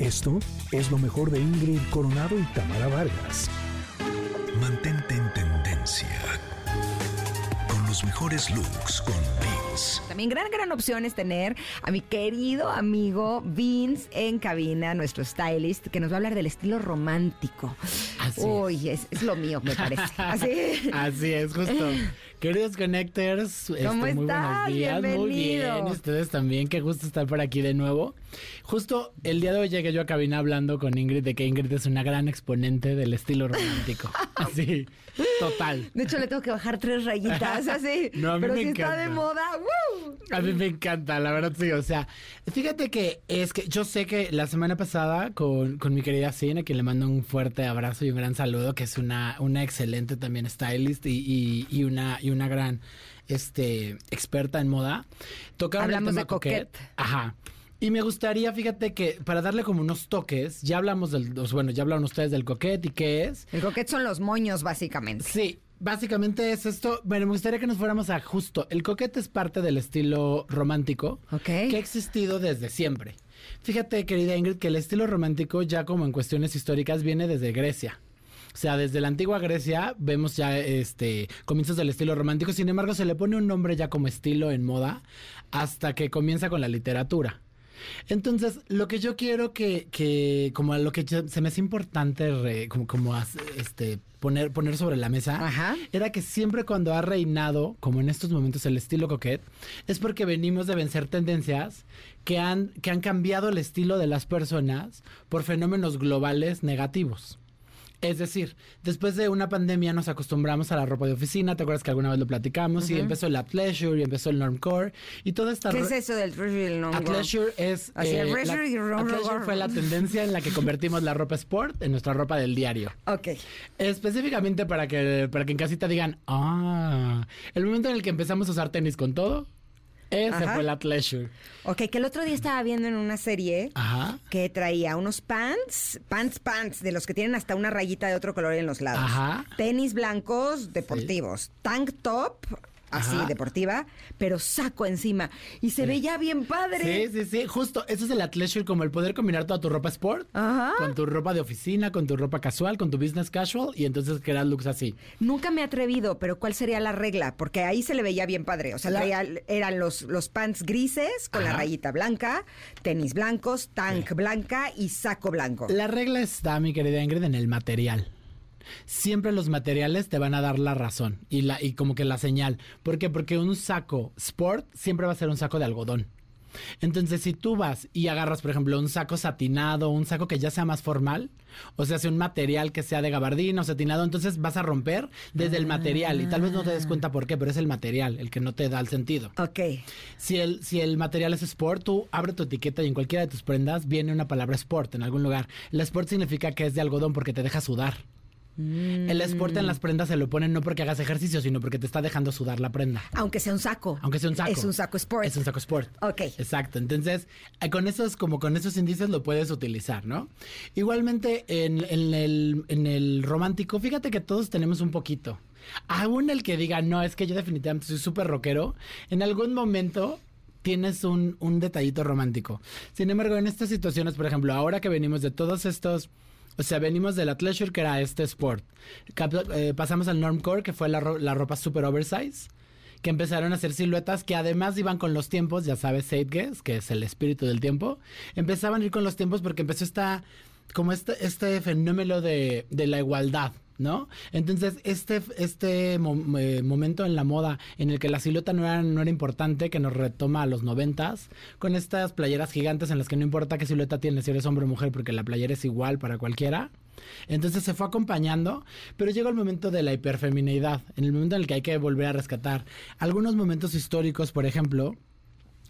Esto es lo mejor de Ingrid Coronado y Tamara Vargas. Mantente en tendencia. Con los mejores looks con Vince. También gran, gran opción es tener a mi querido amigo Vince en cabina, nuestro stylist, que nos va a hablar del estilo romántico. Así. Uy, es, es lo mío, me parece. Así. Así es, justo. Queridos Connectors, este, ¿Cómo muy estás? buenos días. Muy bien, ustedes también, qué gusto estar por aquí de nuevo. Justo el día de hoy llegué yo a cabina hablando con Ingrid de que Ingrid es una gran exponente del estilo romántico. Así, total. De hecho, le tengo que bajar tres rayitas, así. No, a mí Pero me si está de encanta. moda, ¡woo! A mí me encanta, la verdad sí. O sea, fíjate que es que yo sé que la semana pasada con, con mi querida Cine, a quien le mando un fuerte abrazo y un gran saludo, que es una, una excelente también stylist y, y, y una, y una gran este, experta en moda, tocaron Hablamos el tema de coquette. Ajá. Y me gustaría, fíjate que para darle como unos toques, ya hablamos del, bueno, ya hablaron ustedes del coquette y qué es. El coquete son los moños, básicamente. Sí, básicamente es esto. Bueno, me gustaría que nos fuéramos a justo. El coquete es parte del estilo romántico Ok. que ha existido desde siempre. Fíjate, querida Ingrid, que el estilo romántico, ya como en cuestiones históricas, viene desde Grecia. O sea, desde la antigua Grecia vemos ya este comienzos del estilo romántico. Sin embargo, se le pone un nombre ya como estilo en moda hasta que comienza con la literatura. Entonces, lo que yo quiero que, que como lo que yo- se me hace importante re- como, como as- este poner, poner sobre la mesa, Ajá. era que siempre cuando ha reinado, como en estos momentos, el estilo coquette, es porque venimos de vencer tendencias que han, que han cambiado el estilo de las personas por fenómenos globales negativos. Es decir, después de una pandemia nos acostumbramos a la ropa de oficina, ¿te acuerdas que alguna vez lo platicamos? Y empezó el athleisure y empezó el normcore y toda esta... ¿Qué es eso del treasure no? Athleisure es... Así, eh, el la- y athleisure fue la tendencia en la que convertimos la ropa sport en nuestra ropa del diario. Ok. Específicamente para que, para que en casita digan, ah, el momento en el que empezamos a usar tenis con todo, ese Ajá. fue el athleisure. Ok, que el otro día estaba viendo en una serie Ajá. que traía unos pants, pants, pants, de los que tienen hasta una rayita de otro color en los lados. Ajá. Tenis blancos deportivos. Tank top, así, Ajá. deportiva, pero saco encima. Y se veía bien padre. Sí, sí, sí, justo, eso es el athleisure, como el poder combinar toda tu ropa sport Ajá. con tu ropa de oficina, con tu ropa casual, con tu business casual y entonces crear looks así. Nunca me he atrevido, pero ¿cuál sería la regla? Porque ahí se le veía bien padre. O sea, La- traía- eran los, los pants grises con la rayita blanca, tenis blancos, tank blanca y saco blanco. La regla está, mi querida Ingrid, en el material. Siempre los materiales te van a dar la razón y, la, y como que la señal. ¿Por qué? Porque un saco sport siempre va a ser un saco de algodón. Entonces, si tú vas y agarras, por ejemplo, un saco satinado, un saco que ya sea más formal, o sea, sea un material que sea de gabardina o satinado, entonces vas a romper desde el material y tal vez no te des cuenta por qué, pero es el material el que no te da el sentido. Ok. Si el, si el material es sport, tú abre tu etiqueta y en cualquiera de tus prendas viene una palabra sport en algún lugar. El sport significa que es de algodón porque te deja sudar. El sport en las prendas se lo ponen no porque hagas ejercicio, sino porque te está dejando sudar la prenda. Aunque sea un saco. Aunque sea un saco. Es un saco sport. Es un saco sport. Ok. Exacto. Entonces, eh, con esos, como con esos índices lo puedes utilizar, ¿no? Igualmente, en, en el, en el romántico, fíjate que todos tenemos un poquito. Aún el que diga, no, es que yo definitivamente soy súper rockero, en algún momento tienes un, un detallito romántico. Sin embargo, en estas situaciones, por ejemplo, ahora que venimos de todos estos... O sea, venimos del athleisure, que era este sport. Eh, pasamos al normcore, que fue la, ro- la ropa super oversize que empezaron a hacer siluetas que además iban con los tiempos, ya sabes, Zeitgeist, que es el espíritu del tiempo, empezaban a ir con los tiempos porque empezó esta, como este, este fenómeno de, de la igualdad, ¿no? Entonces, este, este eh, momento en la moda en el que la silueta no era, no era importante, que nos retoma a los noventas, con estas playeras gigantes en las que no importa qué silueta tienes, si eres hombre o mujer, porque la playera es igual para cualquiera. Entonces se fue acompañando, pero llegó el momento de la hiperfemineidad, en el momento en el que hay que volver a rescatar algunos momentos históricos, por ejemplo,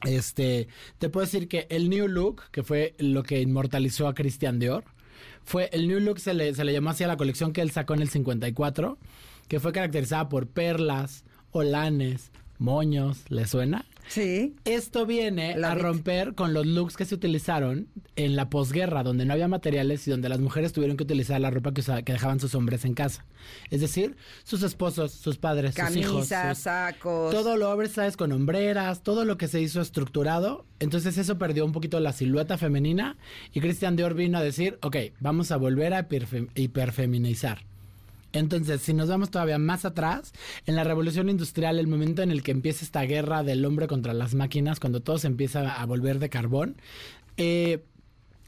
este, te puedo decir que el New Look, que fue lo que inmortalizó a Christian Dior, fue el New Look se le, se le llamó así a la colección que él sacó en el 54, que fue caracterizada por perlas, olanes, moños, ¿le suena? Sí. Esto viene a romper con los looks que se utilizaron en la posguerra, donde no había materiales y donde las mujeres tuvieron que utilizar la ropa que, usa- que dejaban sus hombres en casa. Es decir, sus esposos, sus padres, sus hijos. Camisas, sacos. todo lo oversize con hombreras, todo lo que se hizo estructurado. Entonces eso perdió un poquito la silueta femenina y Christian Dior vino a decir, ok, vamos a volver a hiperfe- hiperfeminizar. Entonces, si nos vamos todavía más atrás, en la revolución industrial, el momento en el que empieza esta guerra del hombre contra las máquinas, cuando todo se empieza a volver de carbón, eh,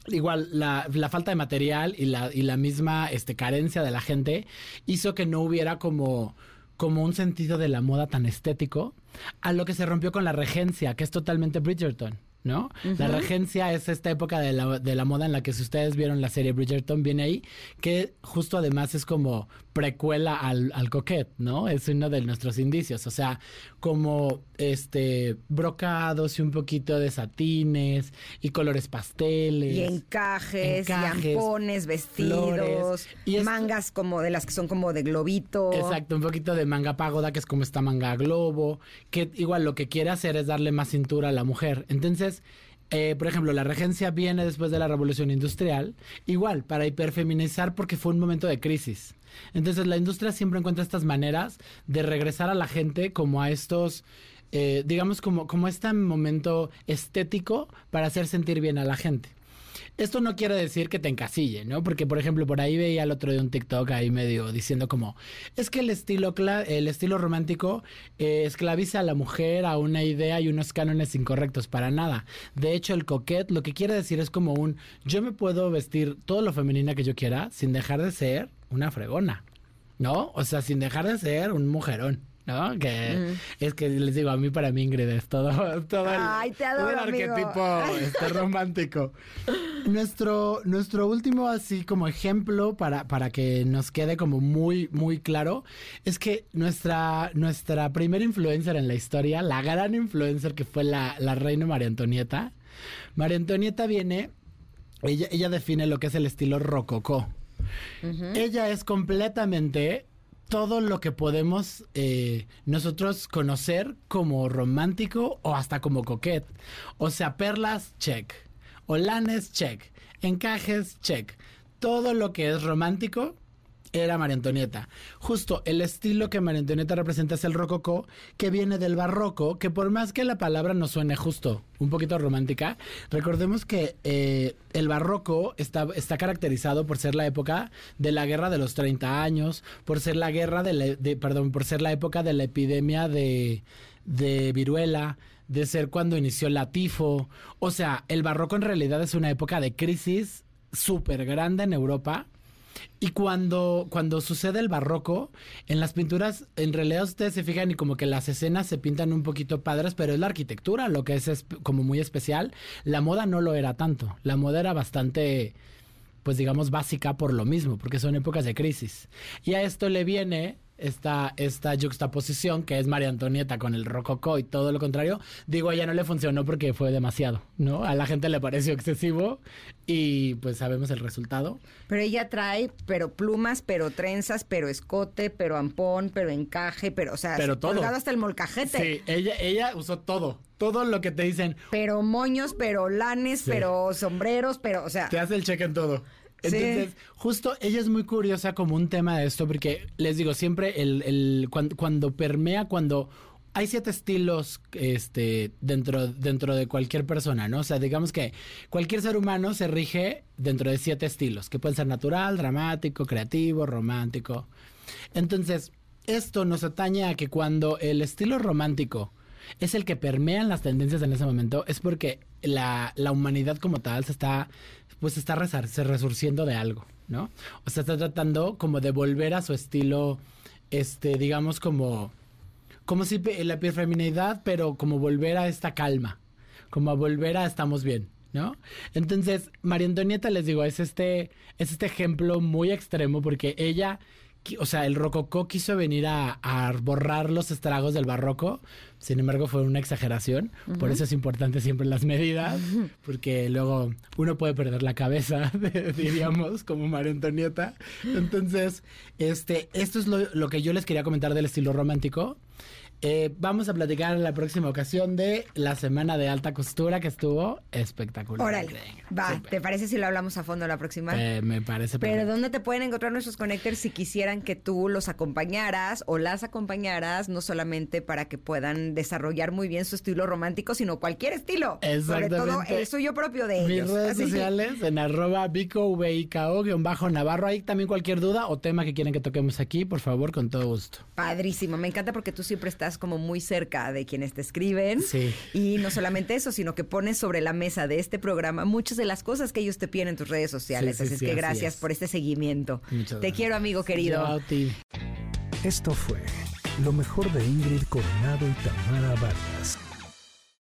igual la, falta de material y la, y la misma este, carencia de la gente hizo que no hubiera como como un sentido de la moda tan estético, a lo que se rompió con la regencia, que es totalmente Bridgerton, ¿no? La regencia es esta época de la, de la moda en la que si ustedes vieron la serie Bridgerton, viene ahí, que justo además es como precuela al, al coquette, ¿no? Es uno de nuestros indicios, o sea, como este brocados y un poquito de satines y colores pasteles. Y encajes, Encajes, y ampones, vestidos. Y esto- mangas como de las que son como de globito. Exacto, un poquito de manga pagoda, que es como esta manga globo, que igual lo que quiere hacer es darle más cintura a la mujer. Entonces, eh, por ejemplo, la regencia viene después de la revolución industrial, igual, para hiperfeminizar porque fue un momento de crisis. Entonces, la industria siempre encuentra estas maneras de regresar a la gente como a estos... eh, digamos como, como este momento estético para hacer sentir bien a la gente. Esto no quiere decir que te encasille, ¿no? Porque, por ejemplo, por ahí veía el otro día un TikTok ahí medio diciendo como, es que el estilo, el estilo romántico eh, esclaviza a la mujer a una idea y unos cánones incorrectos, para nada. De hecho, el coquette lo que quiere decir es como un, yo me puedo vestir todo lo femenina que yo quiera sin dejar de ser una fregona, ¿no? O sea, sin dejar de ser un mujerón. ¿No? Que es que les digo, a mí para mí Ingrid es todo, todo el, Ay, te todo el adoro, amigo. arquetipo este, romántico. Nuestro, nuestro último así como ejemplo para, para que nos quede como muy, muy claro, es que nuestra, nuestra primera influencer en la historia, la gran influencer que fue la, la reina María Antonieta, María Antonieta viene, ella, ella define lo que es el estilo rococó. Ella es completamente todo lo que podemos eh, nosotros conocer como romántico o hasta como coquette. O sea, perlas, check. Olanes, check. Encajes, check. Todo lo que es romántico era María Antonieta. Justo el estilo que María Antonieta representa es el rococó, que viene del barroco, que por más que la palabra nos suene justo un poquito romántica, recordemos que eh, el barroco está, está caracterizado por ser la época de la guerra de los 30 años, por ser la guerra de, la- perdón, por ser la época de la epidemia de, de viruela, de ser cuando inició la tifo. O sea, el barroco en realidad es una época de crisis súper grande en Europa. Y cuando, cuando sucede el barroco, en las pinturas, en realidad ustedes se fijan y como que las escenas se pintan un poquito padres, pero es la arquitectura lo que es, esp- como muy especial. La moda no lo era tanto. La moda era bastante, pues digamos, básica por lo mismo, porque son épocas de crisis. Y a esto le viene esta, esta juxtaposición que es María Antonieta con el rococó y todo lo contrario. Digo, a ella no le funcionó porque fue demasiado, ¿no? A la gente le pareció excesivo y pues sabemos el resultado. Pero ella trae, pero plumas, pero trenzas, pero escote, pero ampón, pero encaje, pero, o sea, Pero todo. colgado hasta el molcajete. Sí, ella, ella usó todo. Todo lo que te dicen. Pero moños, pero lanes, pero sombreros, pero, o sea, Te hace el cheque en todo. Entonces, justo ella es muy curiosa como un tema de esto, porque les digo, siempre el, el- cuan- cuando, permea, cuando hay siete estilos este, dentro, dentro de cualquier persona, ¿no? O sea, digamos que cualquier ser humano se rige dentro de siete estilos, que pueden ser natural, dramático, creativo, romántico. Entonces, esto nos atañe a que cuando el estilo romántico es el que permea en las tendencias en ese momento, es porque la, la humanidad como tal se está, pues está resar- se resurciendo de algo, ¿no? O sea, está tratando como de volver a su estilo, este, digamos como, como si la feminidad, pero como volver a esta calma, como a volver a estamos bien, ¿no? Entonces, María Antonieta, les digo, es este, es este ejemplo muy extremo porque ella, o sea, el rococó quiso venir a, a borrar los estragos del barroco, sin embargo fue una exageración, por eso es importante siempre las medidas, porque luego uno puede perder la cabeza, diríamos, como María Antonieta. Entonces, este, esto es lo, lo que yo les quería comentar del estilo romántico. Eh, vamos a platicar en la próxima ocasión de la semana de alta costura que estuvo espectacular. Órale, va, ¿te parece si lo hablamos a fondo la próxima? Eh, me parece Pero perfecto. ¿dónde te pueden encontrar nuestros connectors si quisieran que tú los acompañaras o las acompañaras, no solamente para que puedan desarrollar muy bien su estilo romántico, sino cualquier estilo? Sobre todo Exactamente. el suyo propio de Mis ellos. redes Así. sociales en arroba bico bajo navarro. Ahí también cualquier duda o tema que quieren que toquemos aquí, por favor, con todo gusto. Padrísimo, me encanta porque tú siempre estás como muy cerca de quienes te escriben. Sí. Y no solamente eso, sino que pones sobre la mesa de este programa muchas de las cosas que ellos te piden en tus redes sociales. Sí, sí, así es sí, que así gracias es. por este seguimiento. Muchas te gracias. quiero, amigo querido. Yo a ti. Esto fue lo mejor de Ingrid Coronado y Tamara Vargas.